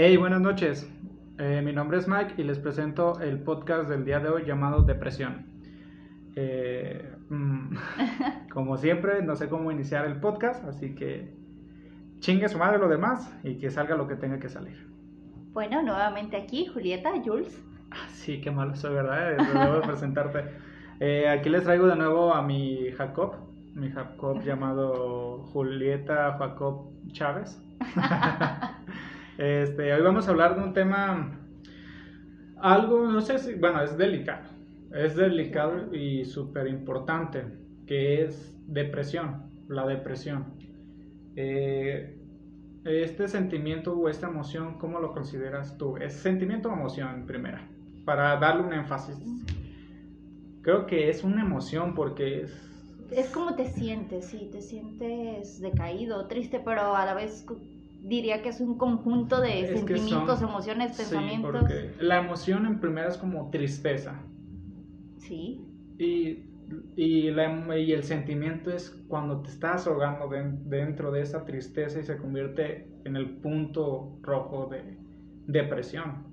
Hey, buenas noches. Eh, mi nombre es Mike y les presento el podcast del día de hoy llamado Depresión. Eh, mm, como siempre, no sé cómo iniciar el podcast, así que chingue su madre lo demás y que salga lo que tenga que salir. Bueno, nuevamente aquí, Julieta, Jules. Ah, sí, qué malo soy, ¿verdad? Debo presentarte. Eh, aquí les traigo de nuevo a mi Jacob, mi Jacob llamado Julieta Jacob Chávez. Este, hoy vamos a hablar de un tema, algo, no sé si, bueno, es delicado, es delicado y súper importante, que es depresión, la depresión. Eh, este sentimiento o esta emoción, ¿cómo lo consideras tú? ¿Es sentimiento o emoción primera? Para darle un énfasis. Creo que es una emoción porque es... Es como te sientes, sí, te sientes decaído, triste, pero a la vez diría que es un conjunto de sentimientos, emociones, pensamientos. Sí, porque la emoción en primera es como tristeza. Sí. Y, y, la, y el sentimiento es cuando te estás ahogando dentro de esa tristeza y se convierte en el punto rojo de depresión.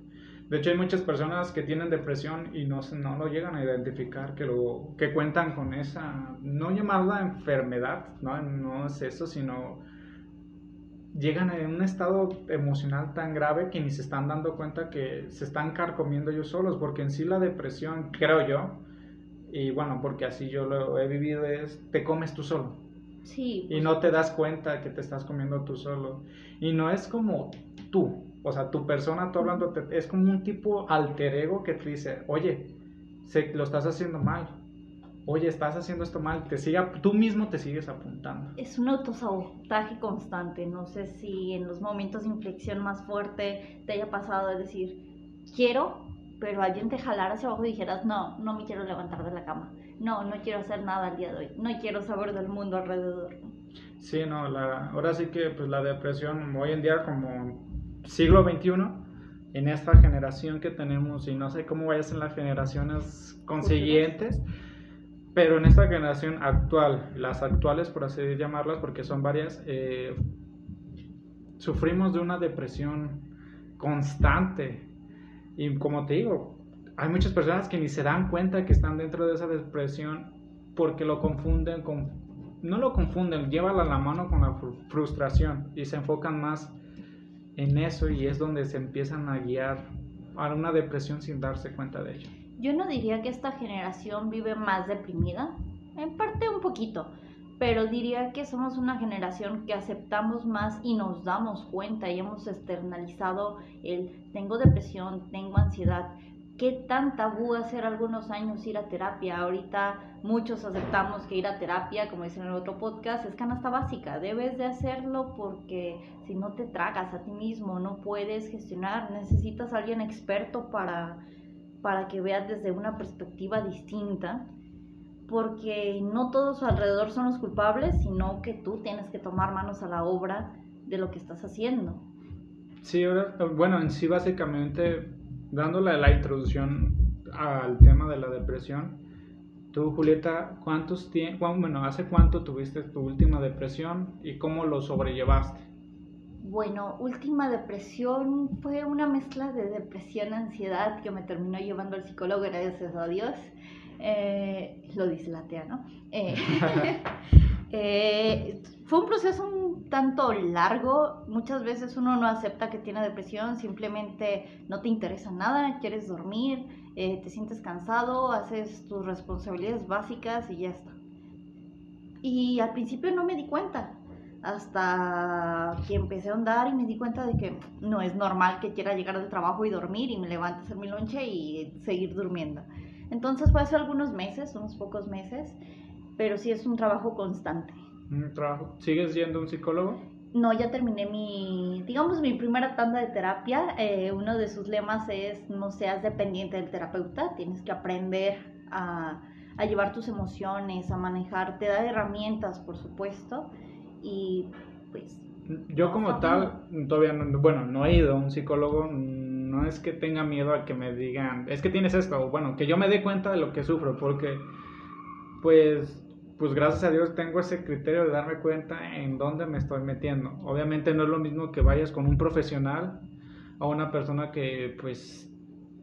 De hecho, hay muchas personas que tienen depresión y no, no lo llegan a identificar, que, lo, que cuentan con esa, no llamarla enfermedad, ¿no? no es eso, sino llegan en un estado emocional tan grave que ni se están dando cuenta que se están carcomiendo ellos solos, porque en sí la depresión, creo yo, y bueno, porque así yo lo he vivido, es te comes tú solo. Sí. Y no te das cuenta que te estás comiendo tú solo. Y no es como tú, o sea, tu persona, tú hablando, es como un tipo alter ego que te dice, oye, sé, lo estás haciendo mal. Oye, estás haciendo esto mal, te siga, tú mismo te sigues apuntando. Es un autosabotaje constante. No sé si en los momentos de inflexión más fuerte te haya pasado de decir, quiero, pero alguien te jalara hacia abajo y dijeras, no, no me quiero levantar de la cama. No, no quiero hacer nada el día de hoy. No quiero saber del mundo alrededor. Sí, no, la, ahora sí que pues la depresión hoy en día como siglo XXI, en esta generación que tenemos, y no sé cómo vayas en las generaciones consiguientes, pero en esta generación actual, las actuales por así llamarlas, porque son varias, eh, sufrimos de una depresión constante. Y como te digo, hay muchas personas que ni se dan cuenta que están dentro de esa depresión porque lo confunden con, no lo confunden, llévala la mano con la frustración y se enfocan más en eso y es donde se empiezan a guiar a una depresión sin darse cuenta de ello. Yo no diría que esta generación vive más deprimida, en parte un poquito, pero diría que somos una generación que aceptamos más y nos damos cuenta y hemos externalizado el tengo depresión, tengo ansiedad, qué tan tabú hace algunos años ir a terapia. Ahorita muchos aceptamos que ir a terapia, como dicen en el otro podcast, es canasta básica. Debes de hacerlo porque si no te tragas a ti mismo, no puedes gestionar, necesitas a alguien experto para, para que veas desde una perspectiva distinta. Porque no todos alrededor son los culpables, sino que tú tienes que tomar manos a la obra de lo que estás haciendo. Sí, ahora, bueno, en sí básicamente dándole la introducción al tema de la depresión, tú, Julieta, ¿cuántos bueno, ¿hace cuánto tuviste tu última depresión y cómo lo sobrellevaste? Bueno, última depresión fue una mezcla de depresión, ansiedad que me terminó llevando al psicólogo, gracias a Dios. Eh, lo dice la tía, ¿no? Eh, eh, fue un proceso un tanto largo. Muchas veces uno no acepta que tiene depresión, simplemente no te interesa nada, quieres dormir, te sientes cansado, haces tus responsabilidades básicas y ya está. Y al principio no me di cuenta, hasta que empecé a andar y me di cuenta de que no es normal que quiera llegar del trabajo y dormir y me levante a hacer mi lonche y seguir durmiendo. Entonces fue hace algunos meses, unos pocos meses, pero sí es un trabajo constante. Un trabajo. ¿Sigues yendo a un psicólogo? No, ya terminé mi, digamos, mi primera tanda de terapia. Eh, uno de sus lemas es no seas dependiente del terapeuta, tienes que aprender a, a llevar tus emociones, a manejar, te da herramientas, por supuesto, y pues... Yo como tal, todavía no, bueno, no he ido a un psicólogo, no es que tenga miedo a que me digan, es que tienes esto, bueno, que yo me dé cuenta de lo que sufro, porque pues pues gracias a Dios tengo ese criterio de darme cuenta en dónde me estoy metiendo. Obviamente no es lo mismo que vayas con un profesional a una persona que pues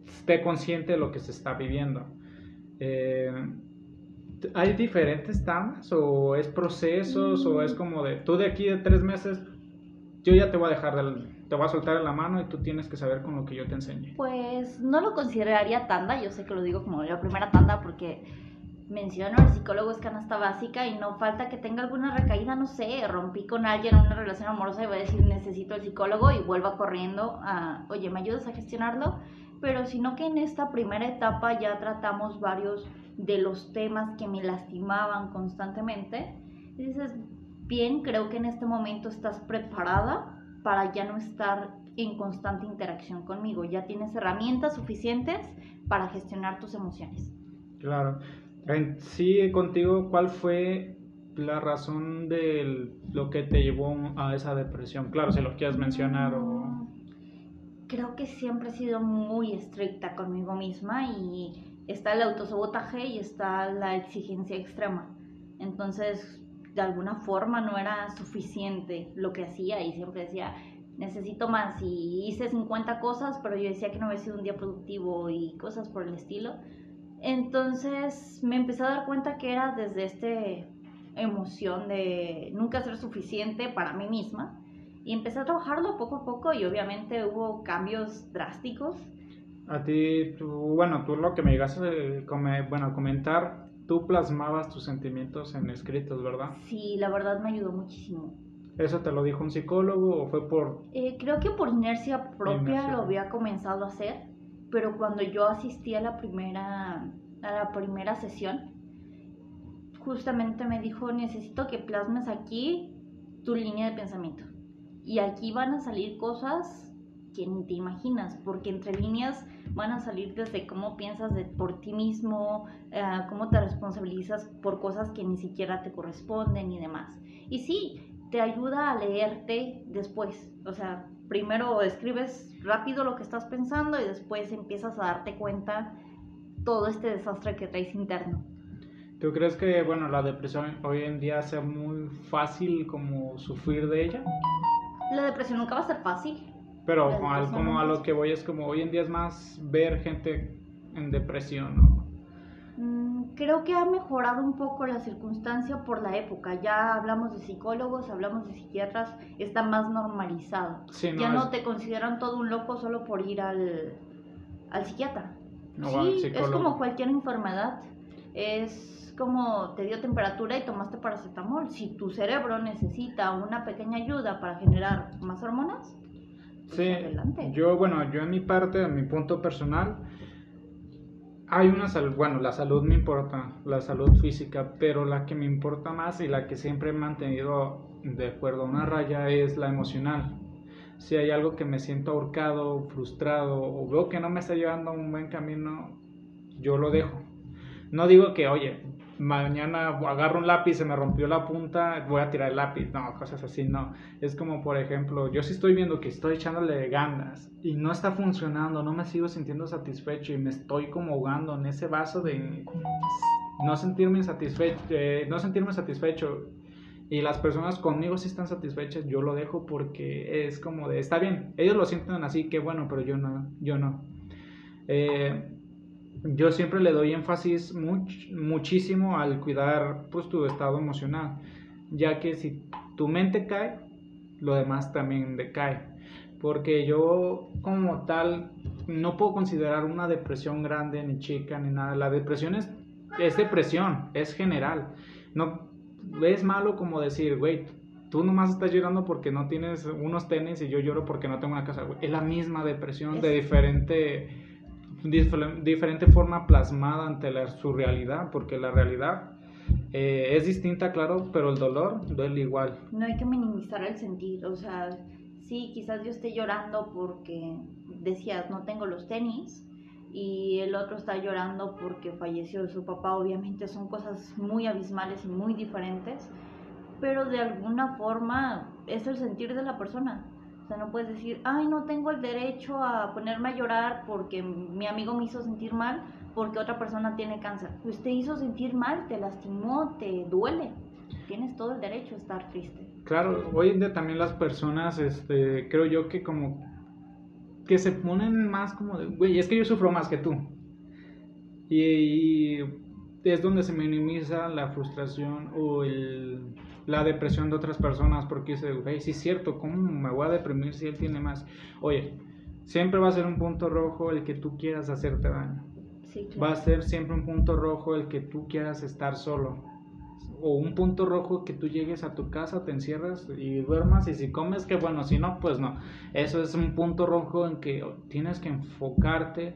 esté consciente de lo que se está viviendo. Eh, ¿Hay diferentes tandas o es procesos o es como de tú de aquí de tres meses yo ya te voy a dejar te voy a soltar en la mano y tú tienes que saber con lo que yo te enseñe? Pues no lo consideraría tanda, yo sé que lo digo como la primera tanda porque menciono el psicólogo es canasta básica y no falta que tenga alguna recaída, no sé, rompí con alguien en una relación amorosa y voy a decir necesito el psicólogo y vuelva corriendo a, oye, ¿me ayudas a gestionarlo? Pero sino que en esta primera etapa ya tratamos varios de los temas que me lastimaban constantemente. Y dices, bien, creo que en este momento estás preparada para ya no estar en constante interacción conmigo. Ya tienes herramientas suficientes para gestionar tus emociones. Claro. Sí, contigo, ¿cuál fue la razón de lo que te llevó a esa depresión? Claro, si lo quieres mencionar o... Creo que siempre he sido muy estricta conmigo misma y está el autosabotaje y está la exigencia extrema. Entonces, de alguna forma no era suficiente lo que hacía y siempre decía, necesito más. Y hice 50 cosas, pero yo decía que no había sido un día productivo y cosas por el estilo. Entonces me empecé a dar cuenta que era desde esta emoción de nunca ser suficiente para mí misma. Y empecé a trabajarlo poco a poco y obviamente hubo cambios drásticos. A ti, tú, bueno, tú lo que me llegaste a bueno, comentar, tú plasmabas tus sentimientos en escritos, ¿verdad? Sí, la verdad me ayudó muchísimo. ¿Eso te lo dijo un psicólogo o fue por...? Eh, creo que por inercia propia lo había comenzado a hacer pero cuando yo asistí a la primera, a la primera sesión, justamente me dijo, necesito que plasmes aquí tu línea de pensamiento. Y aquí van a salir cosas que ni te imaginas, porque entre líneas van a salir desde cómo piensas de, por ti mismo, eh, cómo te responsabilizas por cosas que ni siquiera te corresponden y demás. Y sí, te ayuda a leerte después, o sea, primero escribes rápido lo que estás pensando y después empiezas a darte cuenta todo este desastre que traes interno. ¿Tú crees que, bueno, la depresión hoy en día sea muy fácil como sufrir de ella? La depresión nunca va a ser fácil. Pero como, a lo que voy es como hoy en día es más ver gente en depresión, ¿no? Mm, creo que ha mejorado un poco la circunstancia por la época. Ya hablamos de psicólogos, hablamos de psiquiatras, está más normalizado. ya no te consideran todo un loco solo por ir al, al psiquiatra. sí, es como cualquier enfermedad. Es como te dio temperatura y tomaste paracetamol. Si tu cerebro necesita una pequeña ayuda para generar más hormonas, pues sí, adelante. Yo, bueno, yo en mi parte, en mi punto personal, hay una salud, bueno, la salud me importa, la salud física, pero la que me importa más y la que siempre he mantenido de acuerdo a una raya es la emocional. Si hay algo que me siento ahorcado, frustrado o veo que no me está llevando a un buen camino, yo lo dejo. No digo que, oye, mañana agarro un lápiz, se me rompió la punta, voy a tirar el lápiz. No, cosas así, no. Es como, por ejemplo, yo sí estoy viendo que estoy echándole ganas y no está funcionando, no me sigo sintiendo satisfecho y me estoy como ahogando en ese vaso de no sentirme satisfecho, no sentirme satisfecho. Y las personas conmigo sí están satisfechas, yo lo dejo porque es como de, está bien, ellos lo sienten así, que bueno, pero yo no, yo no. Eh, yo siempre le doy énfasis muchísimo al cuidar pues tu estado emocional, ya que si tu mente cae, lo demás también decae. Porque yo como tal no puedo considerar una depresión grande ni chica ni nada. La depresión es, es depresión, es general. No es malo como decir, güey, tú nomás estás llorando porque no tienes unos tenis y yo lloro porque no tengo una casa. Es la misma depresión de diferente diferente forma plasmada ante la, su realidad, porque la realidad eh, es distinta, claro, pero el dolor duele igual. No hay que minimizar el sentir, o sea, sí, quizás yo esté llorando porque decías, no tengo los tenis, y el otro está llorando porque falleció su papá, obviamente son cosas muy abismales y muy diferentes, pero de alguna forma es el sentir de la persona no puedes decir, ay, no tengo el derecho a ponerme a llorar porque mi amigo me hizo sentir mal porque otra persona tiene cáncer. Pues te hizo sentir mal, te lastimó, te duele. Tienes todo el derecho a estar triste. Claro, hoy en día también las personas, este, creo yo que como que se ponen más como de, güey, es que yo sufro más que tú. Y, es donde se minimiza la frustración o el, la depresión de otras personas porque dice, güey, sí es cierto, ¿cómo me voy a deprimir si él tiene más? Oye, siempre va a ser un punto rojo el que tú quieras hacerte daño. Va a ser siempre un punto rojo el que tú quieras estar solo o un punto rojo que tú llegues a tu casa, te encierras y duermas y si comes, que bueno, si no, pues no. Eso es un punto rojo en que tienes que enfocarte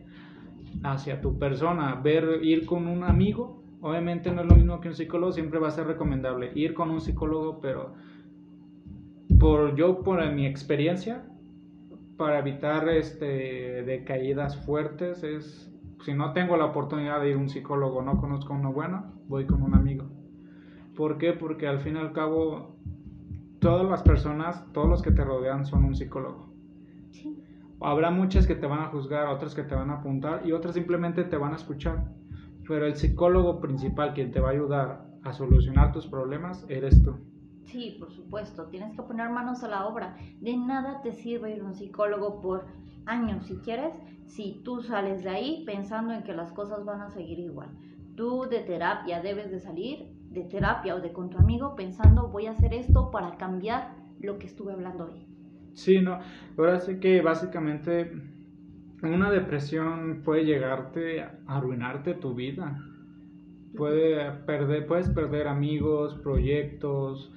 hacia tu persona, ver, ir con un amigo. Obviamente no es lo mismo que un psicólogo, siempre va a ser recomendable ir con un psicólogo, pero por yo, por mi experiencia, para evitar este, decaídas fuertes, es si no tengo la oportunidad de ir a un psicólogo, no conozco uno bueno, voy con un amigo. ¿Por qué? Porque al fin y al cabo, todas las personas, todos los que te rodean son un psicólogo. Habrá muchas que te van a juzgar, otras que te van a apuntar y otras simplemente te van a escuchar. Pero el psicólogo principal quien te va a ayudar a solucionar tus problemas eres tú. Sí, por supuesto, tienes que poner manos a la obra. De nada te sirve ir a un psicólogo por años, si quieres, si tú sales de ahí pensando en que las cosas van a seguir igual. Tú de terapia debes de salir de terapia o de con tu amigo pensando voy a hacer esto para cambiar lo que estuve hablando hoy. Sí, no, ahora sí que básicamente una depresión puede llegarte a arruinarte tu vida. Puede perder, puedes perder amigos, proyectos,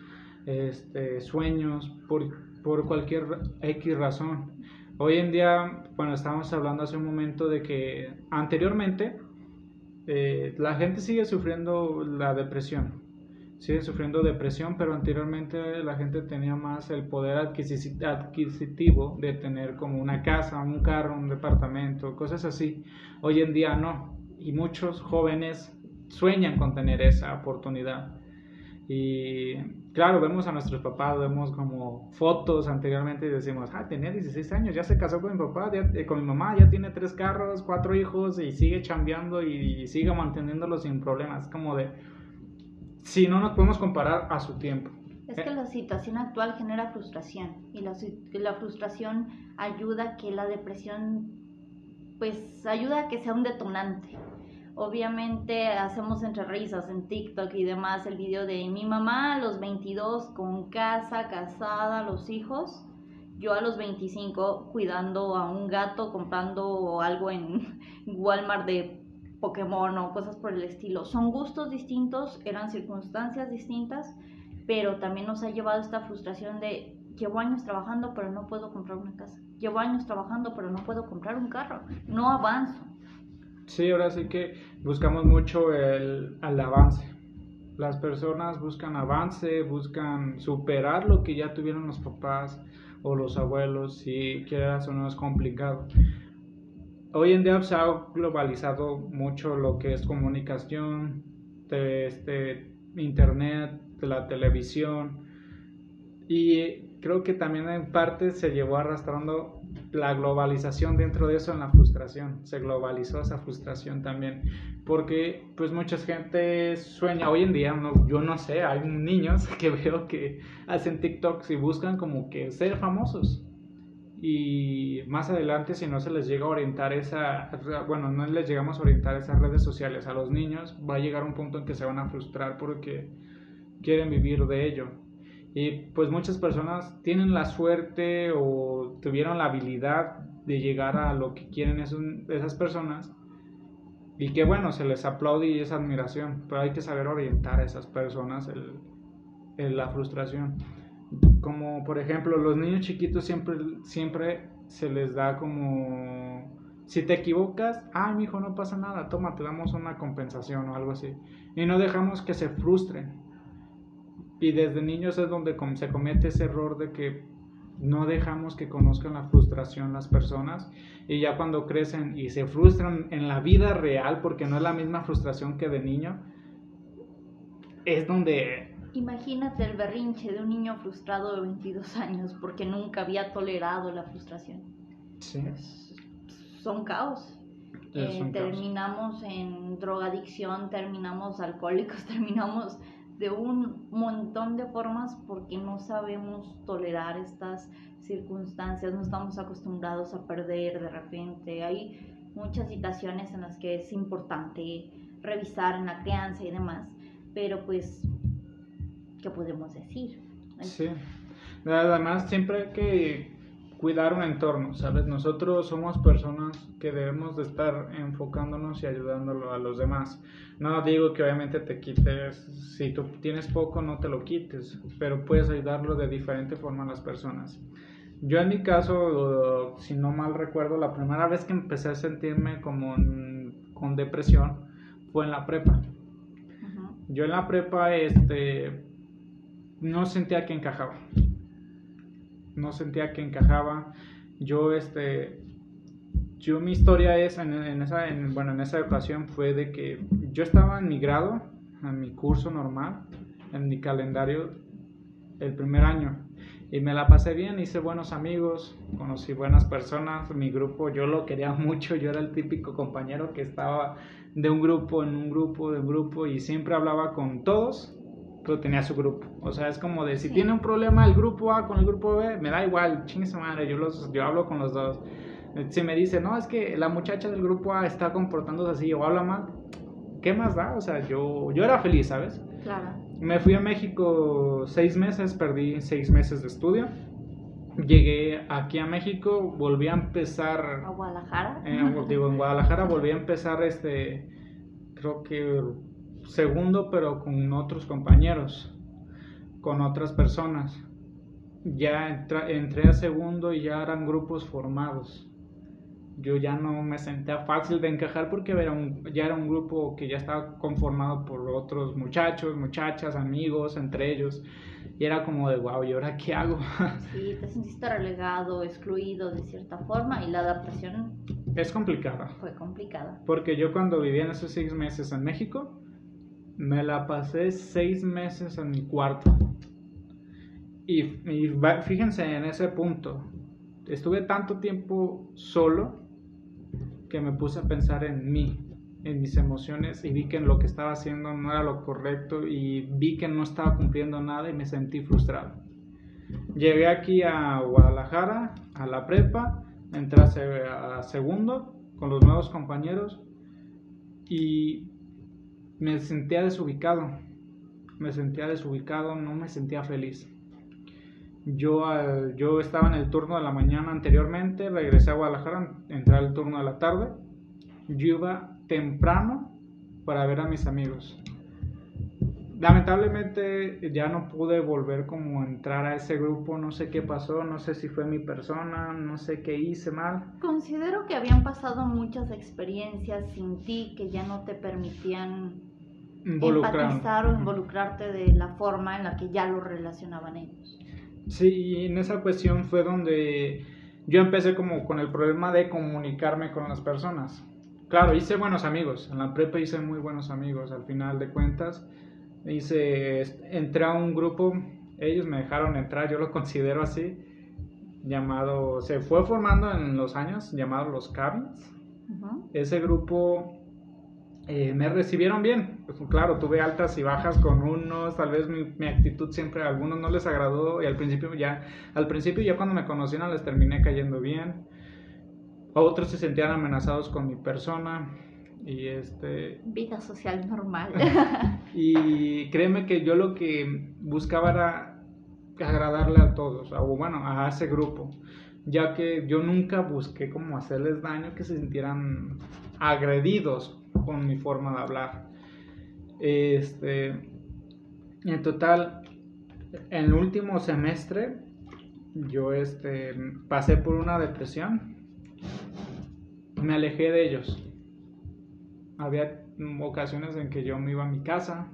este, sueños, por, por cualquier X razón. Hoy en día, bueno, estábamos hablando hace un momento de que anteriormente eh, la gente sigue sufriendo la depresión, sigue sufriendo depresión, pero anteriormente la gente tenía más el poder adquisitivo de tener como una casa, un carro, un departamento, cosas así. Hoy en día no, y muchos jóvenes sueñan con tener esa oportunidad. Y claro, vemos a nuestros papás, vemos como fotos anteriormente y decimos, ah, tenía 16 años, ya se casó con mi papá, eh, con mi mamá, ya tiene tres carros, cuatro hijos y sigue chambeando y, sigue manteniéndolo sin problemas. Como de, si no nos podemos comparar a su tiempo. Es que la situación actual genera frustración y la, la frustración ayuda a que la depresión, pues ayuda a que sea un detonante Obviamente hacemos entre risas en TikTok y demás el video de mi mamá a los 22 con casa, casada, los hijos. Yo a los 25 cuidando a un gato, comprando algo en Walmart de Pokémon o cosas por el estilo. Son gustos distintos, eran circunstancias distintas, pero también nos ha llevado esta frustración de llevo años trabajando pero no puedo comprar una casa. Llevo años trabajando pero no puedo comprar un carro. No avanzo. Sí, ahora sí que buscamos mucho el, avance. Las personas buscan avance, buscan superar lo que ya tuvieron los papás o los abuelos, si quieras o no es complicado. Hoy en día se ha globalizado mucho lo que es comunicación, de este, internet, de la televisión y creo que también en parte se llevó arrastrando la globalización dentro de eso en la frustración, se globalizó esa frustración también, porque pues mucha gente sueña hoy en día, yo no sé, hay niños que veo que hacen TikToks y buscan como que ser famosos y más adelante si no se les llega a orientar esa, bueno, no les llegamos a orientar esas redes sociales a los niños, va a llegar un punto en que se van a frustrar porque quieren vivir de ello y pues muchas personas tienen la suerte o tuvieron la habilidad de llegar a lo que quieren esas personas. Y que bueno, se les aplaude y es admiración, pero hay que saber orientar a esas personas en la frustración. Como por ejemplo, los niños chiquitos siempre, siempre se les da como, si te equivocas, ay, mi hijo, no pasa nada, toma, te damos una compensación o algo así. Y no dejamos que se frustren y desde niños es donde se comete ese error de que no dejamos que conozcan la frustración las personas y ya cuando crecen y se frustran en la vida real porque no es la misma frustración que de niño, es donde... Imagínate el berrinche de un niño frustrado de 22 años porque nunca había tolerado la frustración. Sí. son caos. Eh, terminamos en drogadicción, terminamos alcohólicos, terminamos de un montón de formas porque no sabemos tolerar estas circunstancias, no estamos acostumbrados a perder de repente. Hay muchas situaciones en las que es importante revisar en la crianza y demás, pero pues, ¿qué podemos decir? Sí, además siempre hay que cuidar un entorno, ¿sabes? Nosotros somos personas que debemos de estar enfocándonos y ayudándolo a los demás. No digo que obviamente te quites, si tú tienes poco no te lo quites, pero puedes ayudarlo de diferente forma a las personas. Yo en mi caso, si no mal recuerdo, la primera vez que empecé a sentirme como con depresión fue en la prepa. Yo en la prepa este, no sentía que encajaba no sentía que encajaba. Yo, este, yo mi historia es, en, esa, bueno, en esa ocasión fue de que yo estaba en mi grado, en mi curso normal, en mi calendario, el primer año. Y me la pasé bien, hice buenos amigos, conocí buenas personas, mi grupo yo lo quería mucho, yo era el típico compañero que estaba de un grupo en un grupo, de un grupo y siempre hablaba con todos tenía su grupo. O sea, es como de si tiene un problema el grupo A con el grupo B, me da igual, chingue su madre, yo, los, yo hablo con los dos. Si me dice, no, es que la muchacha del grupo A está comportándose así o habla mal, ¿qué más da? O sea, yo, yo era feliz, ¿sabes? Claro. Me fui a México seis meses, perdí seis meses de estudio. Llegué aquí a México, volví a empezar. ¿A Guadalajara? digo, en Guadalajara volví a empezar este. Creo que segundo, pero con otros compañeros, con otras personas. Ya entré a segundo y ya eran grupos formados. Yo ya no me sentía fácil de encajar porque era ya era un grupo que ya estaba conformado por otros muchachos, muchachas, amigos, entre ellos. Y era como de, wow, ¿y ahora qué hago? Sí, te sentiste relegado, excluido de cierta forma y la adaptación... Es complicada. Fue complicada. Porque yo cuando vivía en esos seis meses en México, me la pasé seis meses en mi cuarto. Y, fíjense en ese punto. Estuve tanto tiempo solo que me puse a pensar en mí, en mis emociones y vi que lo que estaba haciendo no era lo correcto y vi que no estaba cumpliendo nada y me sentí frustrado. Llegué aquí a Guadalajara, a la prepa, entré a segundo con los nuevos compañeros y me sentía desubicado, me sentía desubicado, no me sentía feliz. Yo, yo estaba en el turno de la mañana anteriormente, regresé a Guadalajara, entré al turno de la tarde. Yo iba temprano para ver a mis amigos. Lamentablemente ya no pude volver como entrar a ese grupo, no sé qué pasó, no sé si fue mi persona, no sé qué hice mal. Considero que habían pasado muchas experiencias sin ti que ya no te permitían empatizar o involucrarte de la forma en la que ya lo relacionaban ellos. Sí, en esa cuestión fue donde yo empecé como con el problema de comunicarme con las personas. Claro, hice buenos amigos, en la prepa hice muy buenos amigos, al final de cuentas hice, entré a un grupo, ellos me dejaron entrar, yo lo considero así, llamado, se fue formando en los años, llamado los Cabins. Ese grupo eh, me recibieron bien. Pues, claro, tuve altas y bajas con unos, tal vez mi, actitud siempre a algunos no les agradó y al principio ya, al principio ya cuando me conocieron les terminé cayendo bien. Otros se sentían amenazados con mi persona y este... Vida social normal. y créeme que yo lo que buscaba era agradarle a todos, o bueno, a ese grupo, ya que yo nunca busqué como hacerles daño, que se sintieran agredidos con mi forma de hablar. Este, en total, en el último semestre, yo este, pasé por una depresión. Me alejé de ellos. Había ocasiones en que yo me iba a mi casa,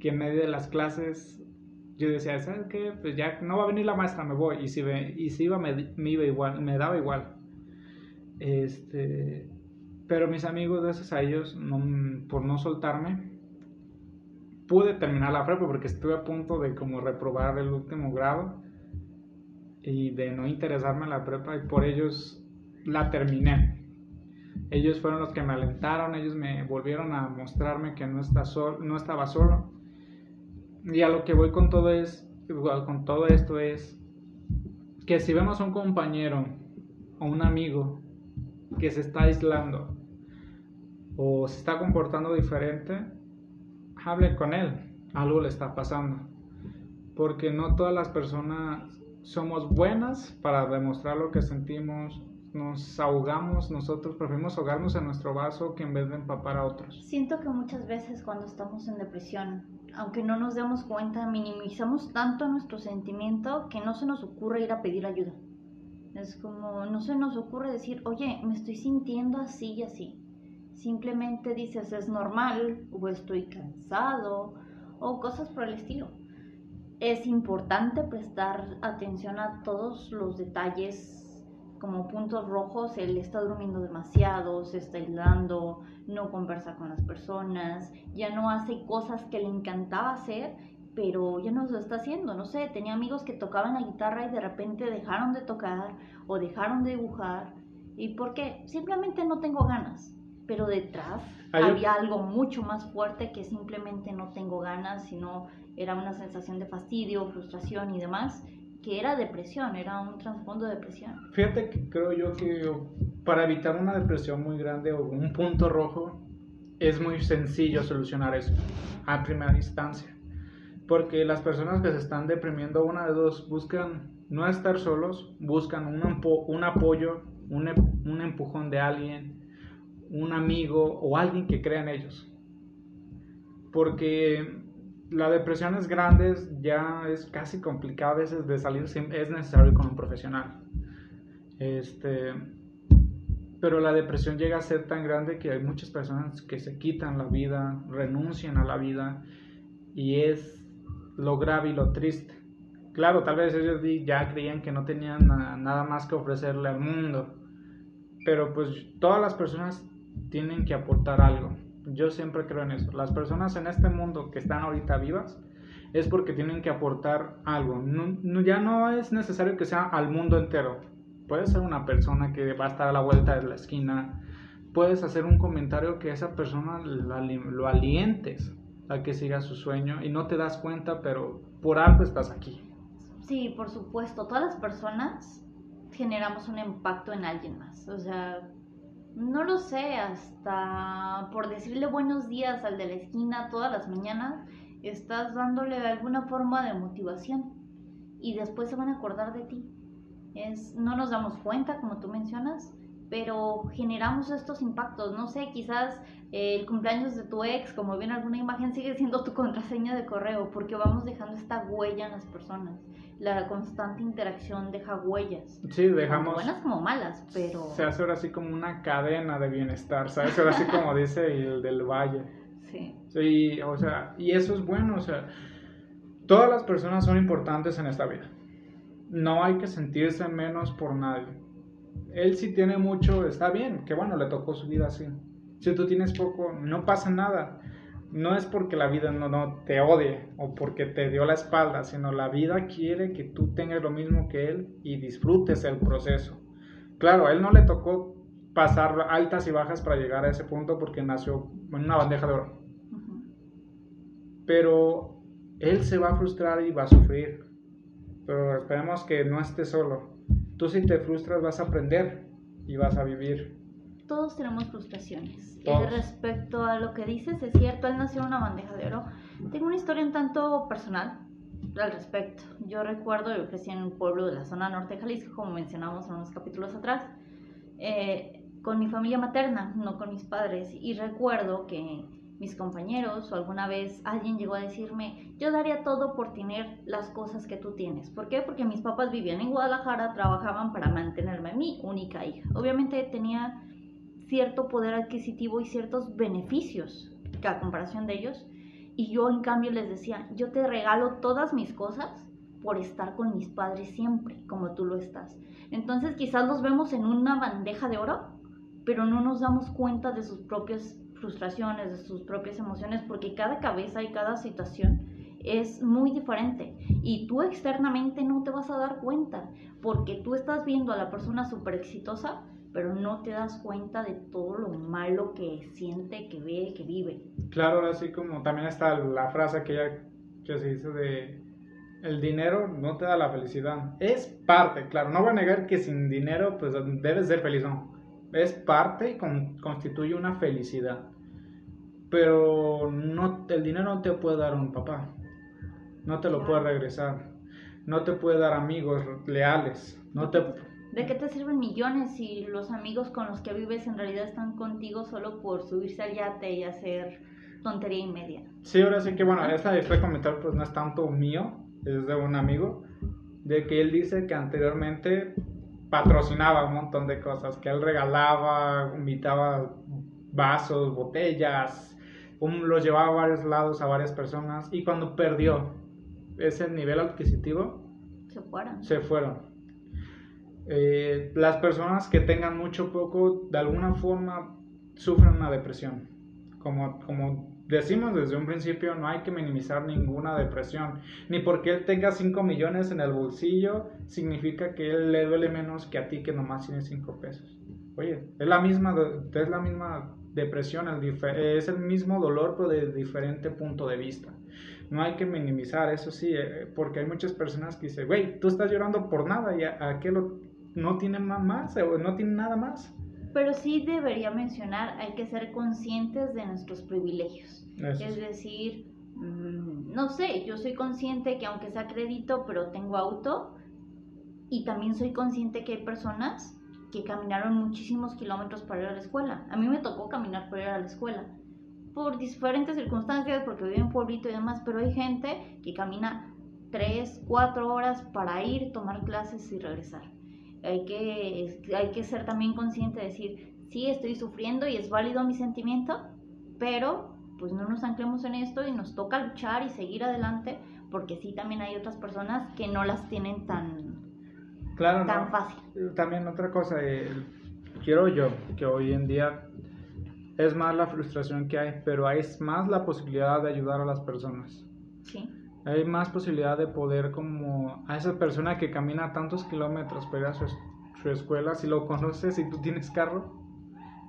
que en medio de las clases yo decía, ¿sabes qué? Pues ya no va a venir la maestra, me voy. Y si, y si iba, me, me, iba igual, me daba igual. Este, pero mis amigos, gracias a ellos, por no soltarme, pude terminar la prepa porque estuve a punto de como reprobar el último grado y de no interesarme en la prepa y por ellos la terminé. Ellos fueron los que me alentaron, ellos me volvieron a mostrarme que no, está no estaba solo Y a lo que voy con todo es, con todo esto es que si vemos a un compañero o un amigo que se está aislando o se está comportando diferente, hable con él, algo le está pasando. Porque no todas las personas somos buenas para demostrar lo que sentimos, nos ahogamos, nosotros preferimos ahogarnos en nuestro vaso que en vez de empapar a otros. Siento que muchas veces cuando estamos en depresión, aunque no nos demos cuenta, minimizamos tanto nuestro sentimiento que no se nos ocurre ir a pedir ayuda. Es como, no se nos ocurre decir, oye, me estoy sintiendo así y así. Simplemente dices, es normal, o estoy cansado, o cosas por el estilo. Es importante prestar atención a todos los detalles como puntos rojos, él está durmiendo demasiado, se está aislando, no conversa con las personas, ya no hace cosas que le encantaba hacer, pero ya no lo está haciendo. No sé, tenía amigos que tocaban la guitarra y de repente dejaron de tocar o dejaron de dibujar. ¿Y por qué? Simplemente no tengo ganas. Pero detrás había algo mucho más fuerte que simplemente no tengo ganas, sino era una sensación de fastidio, frustración y demás que era depresión, era un trasfondo de depresión. Fíjate que creo yo que para evitar una depresión muy grande o un punto rojo, es muy sencillo solucionar eso a primera instancia. Porque las personas que se están deprimiendo, una de dos, buscan no estar solos, buscan un, un apoyo, un, un empujón de alguien, un amigo o alguien que crea en ellos. Porque la depresión es grande, ya es casi complicado a veces de salir, es necesario con un profesional. Este, pero la depresión llega a ser tan grande que hay muchas personas que se quitan la vida, renuncian a la vida y es lo grave y lo triste. Claro, tal vez ellos ya creían que no tenían nada más que ofrecerle al mundo, pero pues todas las personas tienen que aportar algo yo siempre creo en eso. Las personas en este mundo que están ahorita vivas es porque tienen que aportar algo. No, ya no es necesario que sea al mundo entero. Puede ser una persona que va a estar a la vuelta de la esquina. Puedes hacer un comentario que esa persona lo alientes a que siga su sueño y no te das cuenta, pero por algo estás aquí. Sí, por supuesto. Todas las personas generamos un impacto en alguien más. O sea, no lo sé, hasta por decirle buenos días al de la esquina todas las mañanas, estás dándole alguna forma de motivación y después se van a acordar de ti. Es, no nos damos cuenta, como tú mencionas, pero generamos estos impactos. No sé, quizás eh, el cumpleaños de tu ex, como ven alguna imagen, sigue siendo tu contraseña de correo, porque vamos dejando esta huella en las personas. La constante interacción deja huellas. Sí, dejamos. buenas como malas, pero. Se hace ahora así como una cadena de bienestar, ¿sabes? Ahora así como dice el del valle. Sí. Sí, o sea, y eso es bueno, o sea, todas las personas son importantes en esta vida. No hay que sentirse menos por nadie él sí tiene mucho, está bien, que bueno, le tocó su vida así. Si tú tienes poco, no pasa nada. No es porque la vida no, no te odie o porque te dio la espalda, sino la vida quiere que tú tengas lo mismo que él y disfrutes el proceso. Claro, a él no le tocó pasar altas y bajas para llegar a ese punto porque nació en una bandeja de oro. Pero él se va a frustrar y va a sufrir. Pero esperemos que no esté solo Tú si te frustras vas a aprender y vas a vivir. Todos tenemos frustraciones. Y respecto a lo que dices, es cierto, él nació en una bandeja de oro. Tengo una historia un tanto personal al respecto. Yo recuerdo, yo crecí en un pueblo de la zona norte de Jalisco, como mencionamos en unos capítulos atrás, eh, con mi familia materna, no con mis padres. Y recuerdo que mis compañeros o alguna vez alguien llegó a decirme, yo daría todo por tener las cosas que tú tienes. ¿Por qué? Porque mis papás vivían en Guadalajara, trabajaban para mantenerme mi única hija. Obviamente tenía cierto poder adquisitivo y ciertos beneficios a comparación de ellos. Y yo en cambio les decía, yo te regalo todas mis cosas por estar con mis padres siempre, como tú lo estás. Entonces quizás los vemos en una bandeja de oro, pero no nos damos cuenta de sus propios frustraciones, de sus propias emociones, porque cada cabeza y cada situación es muy diferente y tú externamente no te vas a dar cuenta porque tú estás viendo a la persona súper exitosa pero no te das cuenta de todo lo malo que siente, que ve, que vive. Claro, así como también está la frase que ella que se dice de el dinero no te da la felicidad. Es parte, claro. No voy a negar que sin dinero pues debes ser feliz, no. Es parte y constituye una felicidad. Pero no, el dinero no te puede dar un papá. No te lo puede regresar. No te puede dar amigos leales. No te... ¿De qué te sirven millones si los amigos con los que vives en realidad están contigo solo por subirse al yate y hacer tontería y media? Sí, ahora sí que bueno, esta, este comentario pues no es tanto mío, es de un amigo, de que él dice que anteriormente patrocinaba un montón de cosas, que él regalaba, invitaba vasos, botellas, los llevaba a varios lados a varias personas y cuando perdió ese nivel adquisitivo, se fueron. Se fueron. Eh, las personas que tengan mucho poco, de alguna forma, sufren una depresión. Como, como decimos desde un principio, no hay que minimizar ninguna depresión. Ni porque él tenga 5 millones en el bolsillo, significa que él le duele menos que a ti que nomás tiene 5 pesos. Oye, es la misma, es la misma depresión, es el mismo dolor, pero de diferente punto de vista. No hay que minimizar, eso sí, eh, porque hay muchas personas que dicen, güey, tú estás llorando por nada y a, qué lo, no tiene más, no tiene nada más. Pero sí debería mencionar, hay que ser conscientes de nuestros privilegios. Es decir, mm, no sé, yo soy consciente que aunque sea crédito, pero tengo auto, y también soy consciente que hay personas que caminaron muchísimos kilómetros para ir a la escuela. A mí me tocó caminar para ir a la escuela por diferentes circunstancias, porque vivo en pueblito y demás, pero hay gente que camina 3, 4 horas para ir, tomar clases y regresar. Hay que, hay que ser también consciente de decir, sí, estoy sufriendo y es válido mi sentimiento, pero pues no nos anclemos en esto y nos toca luchar y seguir adelante, porque sí también hay otras personas que no las tienen tan, claro, tan fácil. También otra cosa, eh, quiero yo que hoy en día es más la frustración que hay, pero hay más la posibilidad de ayudar a las personas. Sí hay más posibilidad de poder como a esa persona que camina tantos kilómetros para ir a su, escuela, si lo conoces, y tú tienes carro,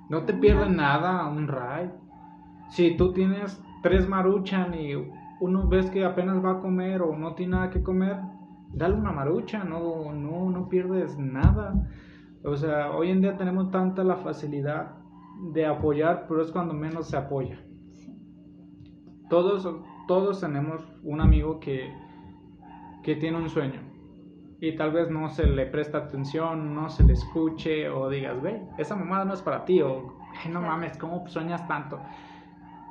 no te pierde nada un ride. Si tú tienes tres maruchan y uno ves que apenas va a comer o no tiene nada que comer, dale una marucha, no, no, no pierdes nada. O sea, hoy en día tenemos tanta la facilidad de apoyar, pero es cuando menos se apoya. Todos todos tenemos un amigo que, que tiene un sueño y tal vez no se le presta atención, no se le escuche o digas, ve, esa mamada no es para ti o no mames, ¿cómo sueñas tanto?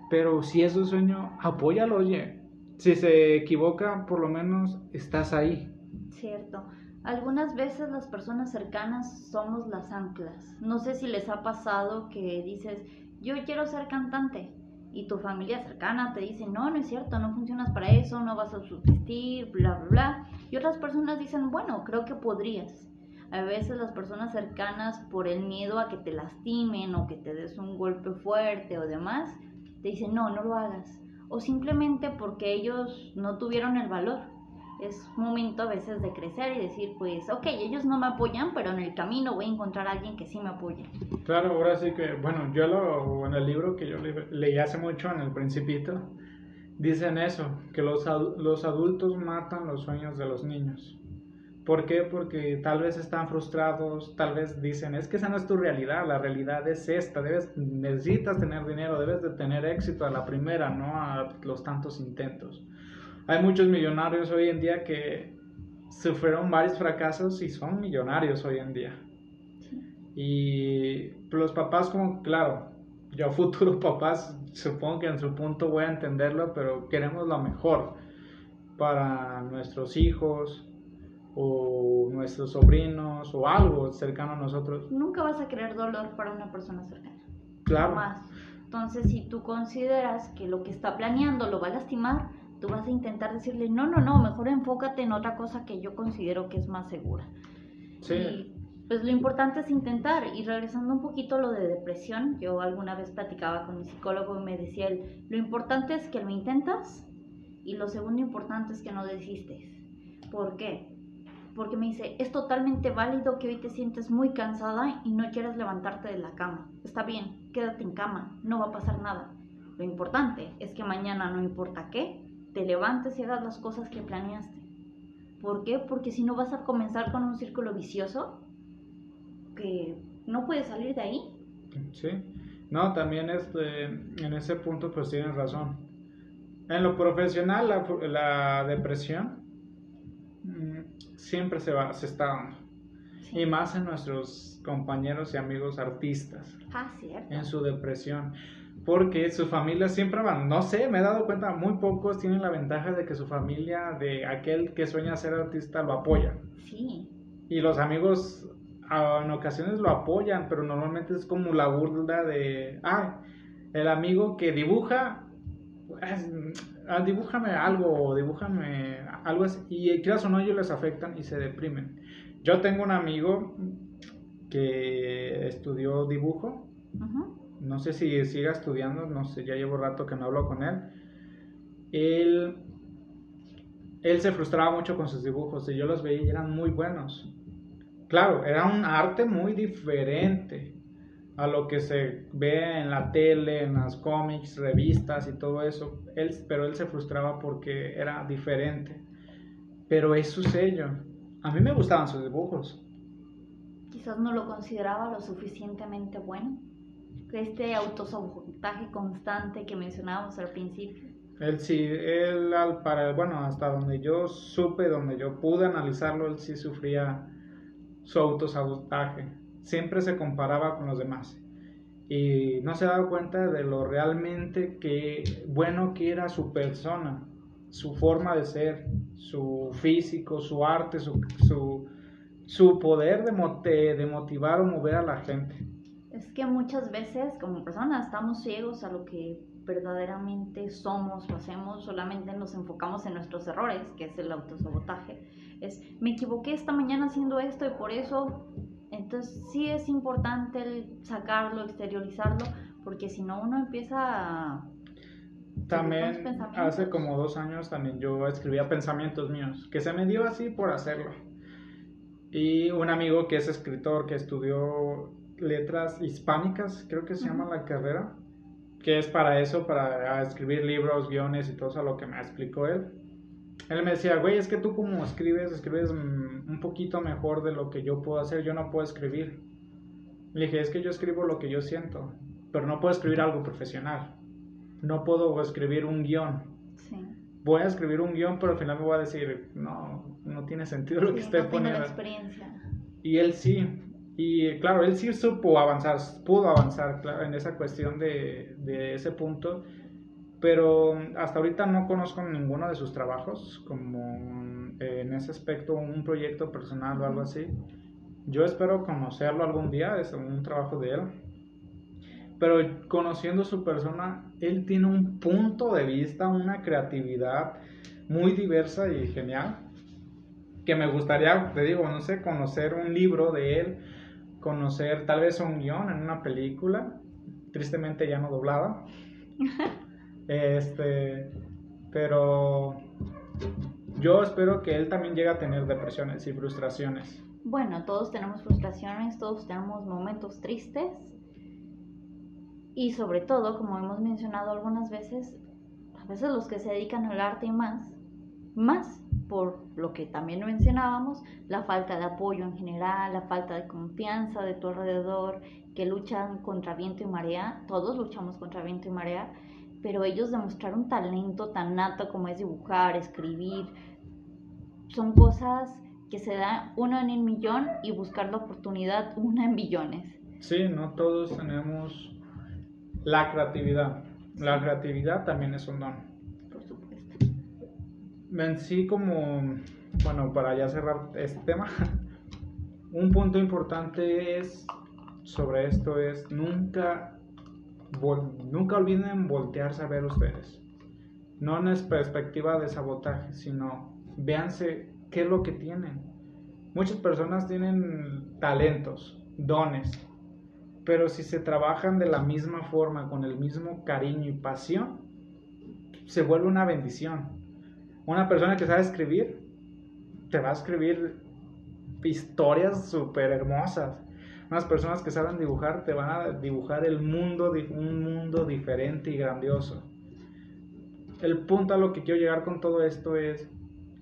Pero si es un sueño, apóyalo, oye. Si se equivoca, por lo menos estás ahí. Cierto. Algunas veces las personas cercanas somos las anclas. No sé si les ha pasado que dices, yo quiero ser cantante, y tu familia cercana te dice, no, no es cierto, no funcionas para eso, no vas a subsistir, bla, bla, bla. Y otras personas dicen, bueno, creo que podrías. A veces las personas cercanas, por el miedo a que te lastimen o que te des un golpe fuerte o demás, te dicen, no, no lo hagas. O simplemente porque ellos no tuvieron el valor es momento a veces de crecer y decir, pues, ok, ellos no me apoyan, pero en el camino voy a encontrar a alguien que sí me apoye. Claro, ahora sí que, bueno, yo lo, en el libro que yo leí hace mucho, en el Principito, dicen eso, que los, los adultos matan los sueños de los niños. ¿Por qué? Porque tal vez están frustrados, tal vez dicen, es que esa no es tu realidad, la realidad es esta, debes, necesitas tener dinero, debes de tener éxito a la primera, no a los tantos intentos. Hay muchos millonarios hoy en día que sufrieron varios fracasos y son millonarios hoy en día. Y los papás como, claro, yo futuro papás supongo que en su punto voy a entenderlo, pero queremos lo mejor para nuestros hijos o nuestros sobrinos o algo cercano a nosotros. Nunca vas a querer dolor para una persona cercana. Claro. Más. Entonces, si tú consideras que lo que está planeando lo va a lastimar, tú vas a intentar decirle, no, no, no, mejor enfócate en otra cosa que yo considero que es más segura. Sí. Y, pues lo importante es intentar. Y regresando un poquito a lo de depresión, yo alguna vez platicaba con mi psicólogo y me decía él, lo importante es que lo intentas y lo segundo importante es que no desistes. ¿Por qué? Porque me dice, es totalmente válido que hoy te sientes muy cansada y no quieras levantarte de la cama. Está bien, quédate en cama, no va a pasar nada. Lo importante es que mañana, no importa qué, te levantes y hagas las cosas que planeaste. ¿Por qué? Porque si no vas a comenzar con un círculo vicioso que no puedes salir de ahí. Sí. No, también este, en ese punto pues tienes razón. En lo profesional, la, la depresión mm, siempre se, va, se está dando. Y más en nuestros compañeros y amigos artistas. Ah, cierto. En su depresión. Porque su familia siempre van, no sé, me he dado cuenta, muy pocos tienen la ventaja de que su familia, de aquel que sueña ser artista, lo apoya. Sí. Y los amigos en ocasiones lo apoyan, pero normalmente es como la burla de, ah, el amigo que dibuja, ah, dibújame algo, o dibújame algo así, y quieras o no, ellos les afectan y se deprimen. Yo tengo un amigo que estudió dibujo, no sé si siga estudiando, no sé, ya llevo rato que no hablo con él. Él, él se frustraba mucho con sus dibujos y yo los veía y eran muy buenos claro, era un arte muy diferente a lo que se ve en la tele, en las cómics, revistas y todo eso. Él, pero él se frustraba porque era diferente. Pero es su sello. A mí me gustaban sus dibujos. Quizás no lo consideraba lo suficientemente bueno. Este autosabotaje constante que mencionábamos al principio. Él sí, él para, bueno, hasta donde yo supe, donde yo pude analizarlo, él sí sufría su autosabotaje. Siempre se comparaba con los demás. Y no se daba cuenta de lo realmente que bueno que era su persona, su forma de ser, su físico, su arte, su, su, poder de, de motivar o mover a la gente. Es que muchas veces como personas estamos ciegos a lo que verdaderamente somos o hacemos, solamente nos enfocamos en nuestros errores, que es el autosabotaje. Es, me equivoqué esta mañana haciendo esto y por eso, entonces sí es importante el sacarlo, exteriorizarlo, porque si no uno empieza a... También hace como dos años también yo escribía pensamientos míos, que se me dio así por hacerlo. Y un amigo que es escritor, que estudió letras hispánicas, creo que se llama la carrera, que es para eso, para escribir libros, guiones y todo eso, lo que me explicó él él me decía, güey, es que tú como escribes, escribes mm, un poquito mejor de lo que yo puedo hacer, yo no puedo escribir. Le dije, es que yo escribo lo que yo siento, pero no puedo escribir algo profesional. No puedo escribir un guion. Sí. Voy a escribir un guion, pero al final me voy a decir, no, no tiene sentido lo que estoy no poniendo. La experiencia. Y él sí. Y claro, él sí supo avanzar, pudo avanzar claro, en esa cuestión de, de ese punto pero hasta ahorita no conozco ninguno de sus trabajos, como eh, en ese aspecto un proyecto personal o algo así. Yo espero conocerlo algún día, es un trabajo de él. Pero conociendo su persona, él tiene un punto de vista, una creatividad muy diversa y genial. Que me gustaría, te digo, no sé, conocer un libro de él, conocer tal vez un guion en una película, tristemente ya no doblada. Este, pero yo espero que él también llegue a tener depresiones y frustraciones. Bueno, todos tenemos frustraciones, todos tenemos momentos tristes y sobre todo, como hemos mencionado algunas veces, a veces los que se dedican al arte y más, más por lo que también mencionábamos, la falta de apoyo en general, la falta de confianza de tu alrededor, que luchan contra viento y marea, todos luchamos contra viento y marea, pero ellos demostraron talento tan nato como es dibujar, escribir. Son cosas que se da uno en un millón y buscar la oportunidad una en billones. Sí, no todos tenemos la creatividad. La creatividad también es un don. En sí como, bueno, para ya cerrar este tema, un punto importante es sobre esto es nunca nunca olviden voltearse a ver ustedes. No en perspectiva de sabotaje, sino véanse qué es lo que tienen. Muchas personas tienen talentos, dones, pero si se trabajan de la misma forma, con el mismo cariño y pasión, se vuelve una bendición. Una persona que sabe escribir, te va a escribir historias súper hermosas unas personas que saben dibujar te van a dibujar el mundo, un mundo diferente y grandioso. el punto a lo que quiero llegar con todo esto es,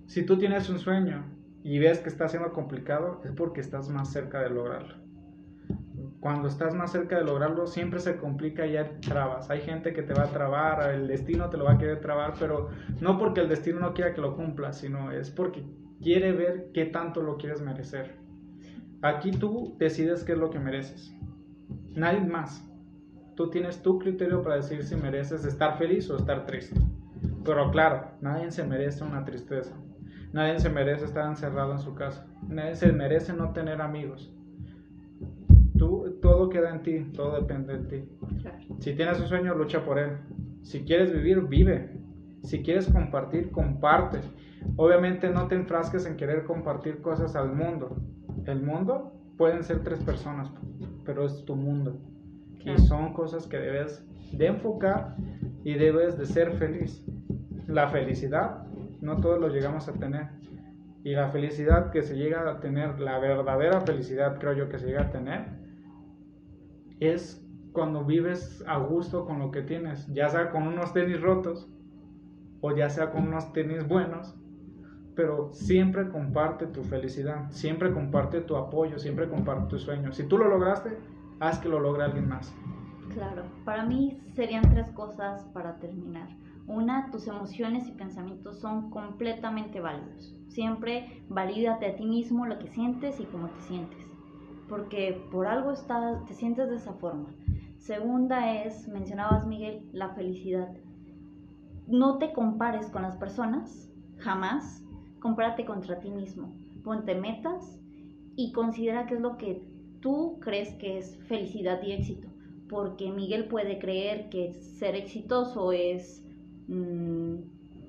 si tú tienes un sueño y ves que está siendo complicado, es porque estás más cerca de lograrlo. Cuando estás más cerca de lograrlo, siempre se complica y hay trabas. Hay gente que te va a trabar, el destino te lo va a querer trabar, pero no porque el destino no quiera que lo cumpla, sino es porque quiere ver qué tanto lo quieres merecer. Aquí tú decides qué es lo que mereces. Nadie más. Tú tienes tu criterio para decir si mereces estar feliz o estar triste. Pero claro, nadie se merece una tristeza. Nadie se merece estar encerrado en su casa. Nadie se merece no tener amigos. Todo queda en ti, todo depende de ti. Si tienes un sueño, lucha por él. Si quieres vivir, vive. Si quieres compartir, comparte. Obviamente no te enfrasques en querer compartir cosas al mundo. El mundo pueden ser tres personas, pero es tu mundo. Y son cosas que debes de enfocar y debes de ser feliz. La felicidad, no todos lo llegamos a tener. Y la felicidad que se llega a tener, la verdadera felicidad creo yo que se llega a tener, es cuando vives a gusto con lo que tienes, ya sea con unos tenis rotos o ya sea con unos tenis buenos, pero siempre comparte tu felicidad, siempre comparte tu apoyo, siempre comparte tus sueños. Si tú lo lograste, haz que lo logre alguien más. Claro, para mí serían tres cosas para terminar. Una, tus emociones y pensamientos son completamente válidos. Siempre valídate a ti mismo lo que sientes y cómo te sientes, porque por algo estás, te sientes de esa forma. Segunda es, mencionabas Miguel, la felicidad. No te compares con las personas, jamás. Compárate contra ti mismo. Ponte metas y considera qué es lo que tú crees que es felicidad y éxito. Porque Miguel puede creer que ser exitoso es mm,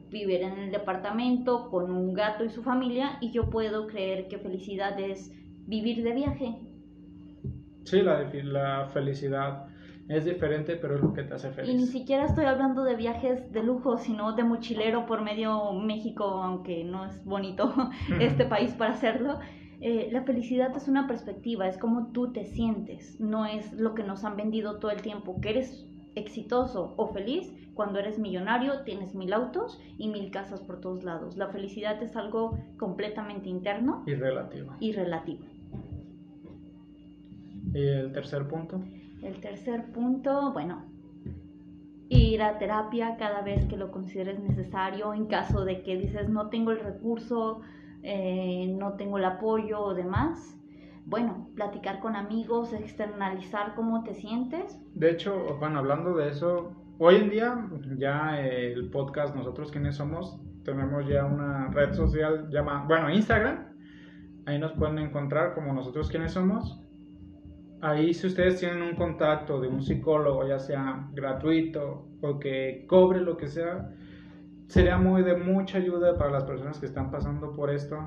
vivir en el departamento con un gato y su familia y yo puedo creer que felicidad es vivir de viaje. Sí, la, la felicidad es diferente, pero es lo que te hace feliz. Y ni siquiera estoy hablando de viajes de lujo, sino de mochilero por medio México, aunque no es bonito este país para hacerlo. Eh, la felicidad es una perspectiva, es como tú te sientes, no es lo que nos han vendido todo el tiempo, que eres exitoso o feliz cuando eres millonario, tienes mil autos y mil casas por todos lados. La felicidad es algo completamente interno. Y relativo. Y relativo. ¿Y el tercer punto? El tercer punto, bueno, ir a terapia cada vez que lo consideres necesario, en caso de que dices no tengo el recurso, eh, no tengo el apoyo o demás. Bueno, platicar con amigos, externalizar cómo te sientes. De hecho, bueno, hablando de eso, hoy en día ya el podcast Nosotros Quiénes Somos, tenemos ya una red social llamada, bueno, Instagram. Ahí nos pueden encontrar como Nosotros Quiénes Somos. Ahí si ustedes tienen un contacto de un psicólogo, ya sea gratuito o que cobre lo que sea, sería muy de mucha ayuda para las personas que están pasando por esto,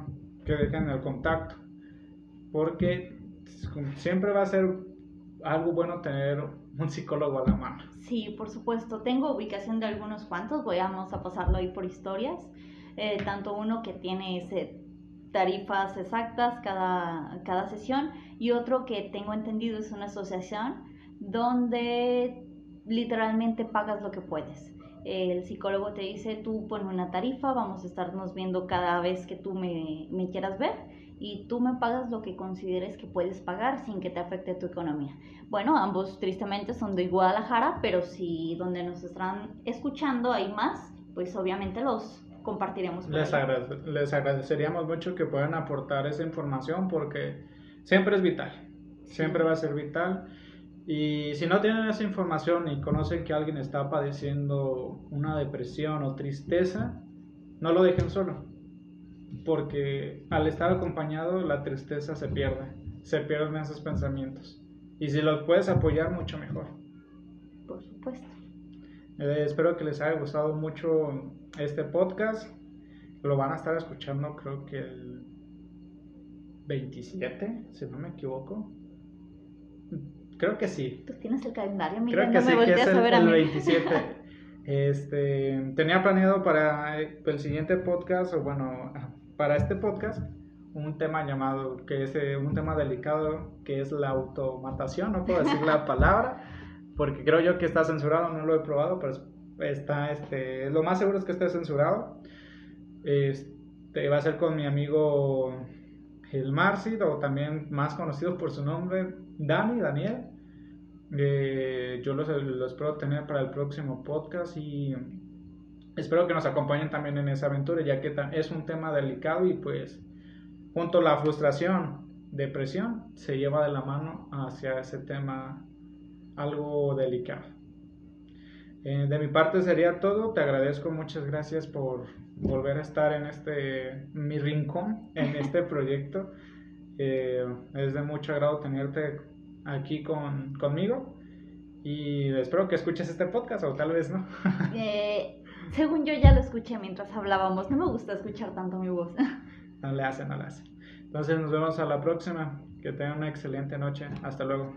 que dejen el contacto, porque siempre va a ser algo bueno tener un psicólogo a la mano. Sí, por supuesto. Tengo ubicación de algunos cuantos, voy a pasarlo ahí por historias. Eh, tanto uno que tiene ese tarifas exactas cada, cada sesión y otro que tengo entendido es una asociación donde literalmente pagas lo que puedes el psicólogo te dice, tú pon una tarifa, vamos a estarnos viendo cada vez que tú me, me, quieras ver y tú me pagas lo que consideres que puedes pagar sin que te afecte tu economía. Bueno, ambos tristemente son de Guadalajara, pero si donde nos están escuchando hay más, pues obviamente los compartiremos. Les, les agradeceríamos mucho que puedan aportar esa información porque siempre es vital, siempre va a ser vital y si no tienen esa información y conocen que alguien está padeciendo una depresión o tristeza, no lo dejen solo. Porque al estar acompañado, la tristeza se pierde. Se pierden esos pensamientos. Y si los puedes apoyar, mucho mejor. Por supuesto. Eh, espero que les haya gustado mucho este podcast. Lo van a estar escuchando, creo que el 27, si no me equivoco. Creo que sí. Tú tienes el calendario, Miguel, Creo que sí, que es el, 27. Este, tenía planeado para el siguiente podcast, o bueno, para este podcast, un tema llamado, que es eh, un tema delicado, que es la automatación, no puedo decir la palabra, porque creo yo que está censurado, no lo he probado, pero está, este, lo más seguro es que esté censurado. Este, va a ser con mi amigo el Marcid, o también más conocido por su nombre, Dani, Daniel. Eh, yo los, espero tener para el próximo podcast y espero que nos acompañen también en esa aventura, ya que es un tema delicado y pues junto a la frustración, depresión, se lleva de la mano hacia ese tema algo delicado. Eh, de mi parte sería todo. Te agradezco, muchas gracias por volver a estar en este mi rincón, en este proyecto. Eh, es de mucho agrado tenerte aquí con, conmigo y espero que escuches este podcast o tal vez no. Eh, según yo ya lo escuché mientras hablábamos, no me gusta escuchar tanto mi voz. No le hace, no le hace. Entonces nos vemos a la próxima. Que tengan una excelente noche. Hasta luego.